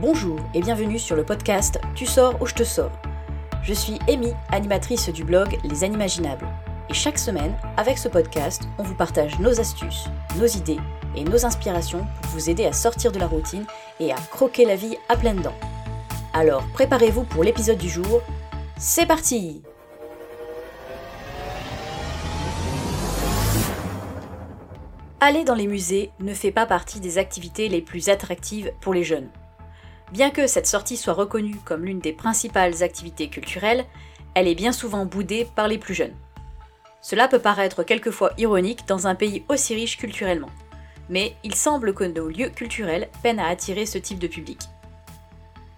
Bonjour et bienvenue sur le podcast Tu sors ou je te sors. Je suis Amy, animatrice du blog Les Animaginables. Et chaque semaine, avec ce podcast, on vous partage nos astuces, nos idées et nos inspirations pour vous aider à sortir de la routine et à croquer la vie à pleines dents. Alors préparez-vous pour l'épisode du jour. C'est parti Aller dans les musées ne fait pas partie des activités les plus attractives pour les jeunes. Bien que cette sortie soit reconnue comme l'une des principales activités culturelles, elle est bien souvent boudée par les plus jeunes. Cela peut paraître quelquefois ironique dans un pays aussi riche culturellement, mais il semble que nos lieux culturels peinent à attirer ce type de public.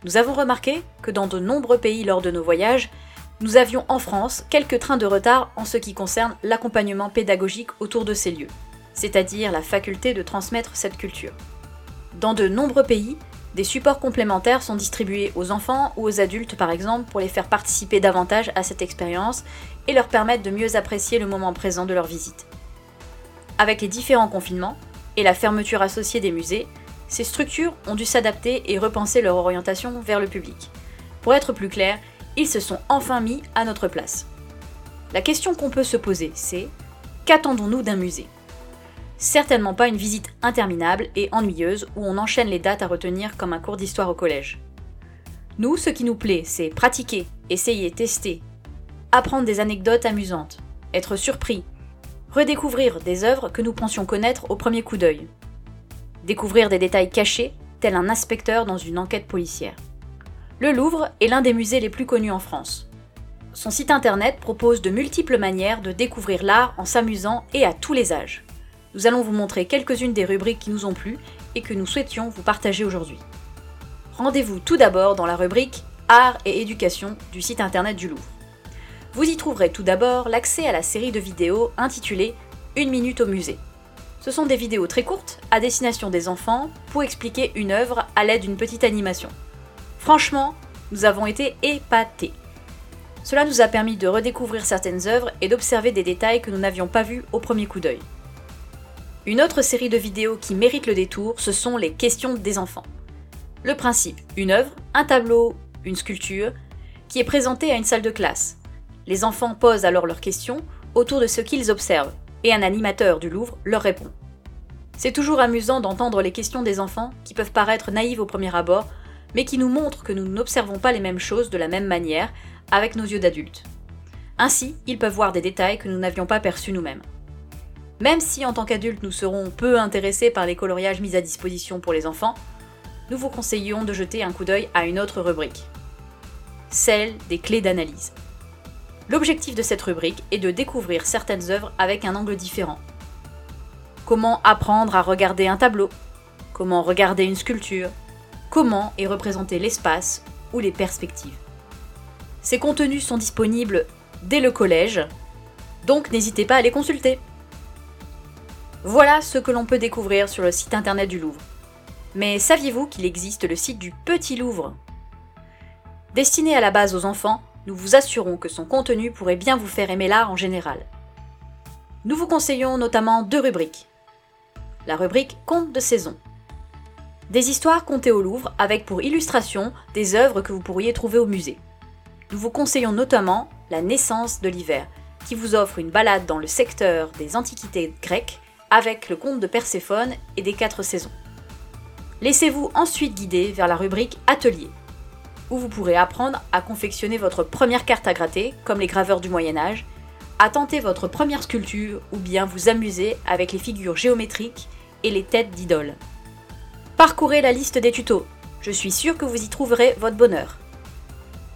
Nous avons remarqué que dans de nombreux pays lors de nos voyages, nous avions en France quelques trains de retard en ce qui concerne l'accompagnement pédagogique autour de ces lieux c'est-à-dire la faculté de transmettre cette culture. Dans de nombreux pays, des supports complémentaires sont distribués aux enfants ou aux adultes par exemple pour les faire participer davantage à cette expérience et leur permettre de mieux apprécier le moment présent de leur visite. Avec les différents confinements et la fermeture associée des musées, ces structures ont dû s'adapter et repenser leur orientation vers le public. Pour être plus clair, ils se sont enfin mis à notre place. La question qu'on peut se poser, c'est qu'attendons-nous d'un musée? Certainement pas une visite interminable et ennuyeuse où on enchaîne les dates à retenir comme un cours d'histoire au collège. Nous, ce qui nous plaît, c'est pratiquer, essayer, tester, apprendre des anecdotes amusantes, être surpris, redécouvrir des œuvres que nous pensions connaître au premier coup d'œil, découvrir des détails cachés, tel un inspecteur dans une enquête policière. Le Louvre est l'un des musées les plus connus en France. Son site internet propose de multiples manières de découvrir l'art en s'amusant et à tous les âges nous allons vous montrer quelques-unes des rubriques qui nous ont plu et que nous souhaitions vous partager aujourd'hui. Rendez-vous tout d'abord dans la rubrique Art et éducation du site internet du Louvre. Vous y trouverez tout d'abord l'accès à la série de vidéos intitulée Une minute au musée. Ce sont des vidéos très courtes à destination des enfants pour expliquer une œuvre à l'aide d'une petite animation. Franchement, nous avons été épatés. Cela nous a permis de redécouvrir certaines œuvres et d'observer des détails que nous n'avions pas vus au premier coup d'œil. Une autre série de vidéos qui mérite le détour, ce sont les questions des enfants. Le principe, une œuvre, un tableau, une sculpture, qui est présentée à une salle de classe. Les enfants posent alors leurs questions autour de ce qu'ils observent, et un animateur du Louvre leur répond. C'est toujours amusant d'entendre les questions des enfants qui peuvent paraître naïves au premier abord, mais qui nous montrent que nous n'observons pas les mêmes choses de la même manière avec nos yeux d'adultes. Ainsi, ils peuvent voir des détails que nous n'avions pas perçus nous-mêmes. Même si en tant qu'adultes nous serons peu intéressés par les coloriages mis à disposition pour les enfants, nous vous conseillons de jeter un coup d'œil à une autre rubrique, celle des clés d'analyse. L'objectif de cette rubrique est de découvrir certaines œuvres avec un angle différent. Comment apprendre à regarder un tableau? Comment regarder une sculpture? Comment est représenté l'espace ou les perspectives? Ces contenus sont disponibles dès le collège, donc n'hésitez pas à les consulter. Voilà ce que l'on peut découvrir sur le site internet du Louvre. Mais saviez-vous qu'il existe le site du Petit Louvre? Destiné à la base aux enfants, nous vous assurons que son contenu pourrait bien vous faire aimer l'art en général. Nous vous conseillons notamment deux rubriques. La rubrique Contes de saison. Des histoires contées au Louvre avec pour illustration des œuvres que vous pourriez trouver au musée. Nous vous conseillons notamment La naissance de l'hiver, qui vous offre une balade dans le secteur des antiquités grecques avec le conte de Perséphone et des quatre saisons. Laissez-vous ensuite guider vers la rubrique Atelier, où vous pourrez apprendre à confectionner votre première carte à gratter, comme les graveurs du Moyen Âge, à tenter votre première sculpture ou bien vous amuser avec les figures géométriques et les têtes d'idoles. Parcourez la liste des tutos, je suis sûre que vous y trouverez votre bonheur.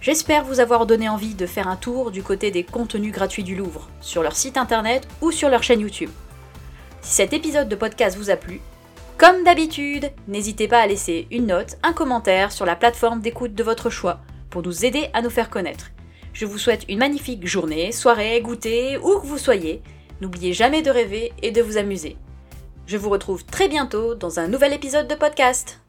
J'espère vous avoir donné envie de faire un tour du côté des contenus gratuits du Louvre, sur leur site internet ou sur leur chaîne YouTube. Si cet épisode de podcast vous a plu, comme d'habitude, n'hésitez pas à laisser une note, un commentaire sur la plateforme d'écoute de votre choix pour nous aider à nous faire connaître. Je vous souhaite une magnifique journée, soirée, goûter, où que vous soyez. N'oubliez jamais de rêver et de vous amuser. Je vous retrouve très bientôt dans un nouvel épisode de podcast.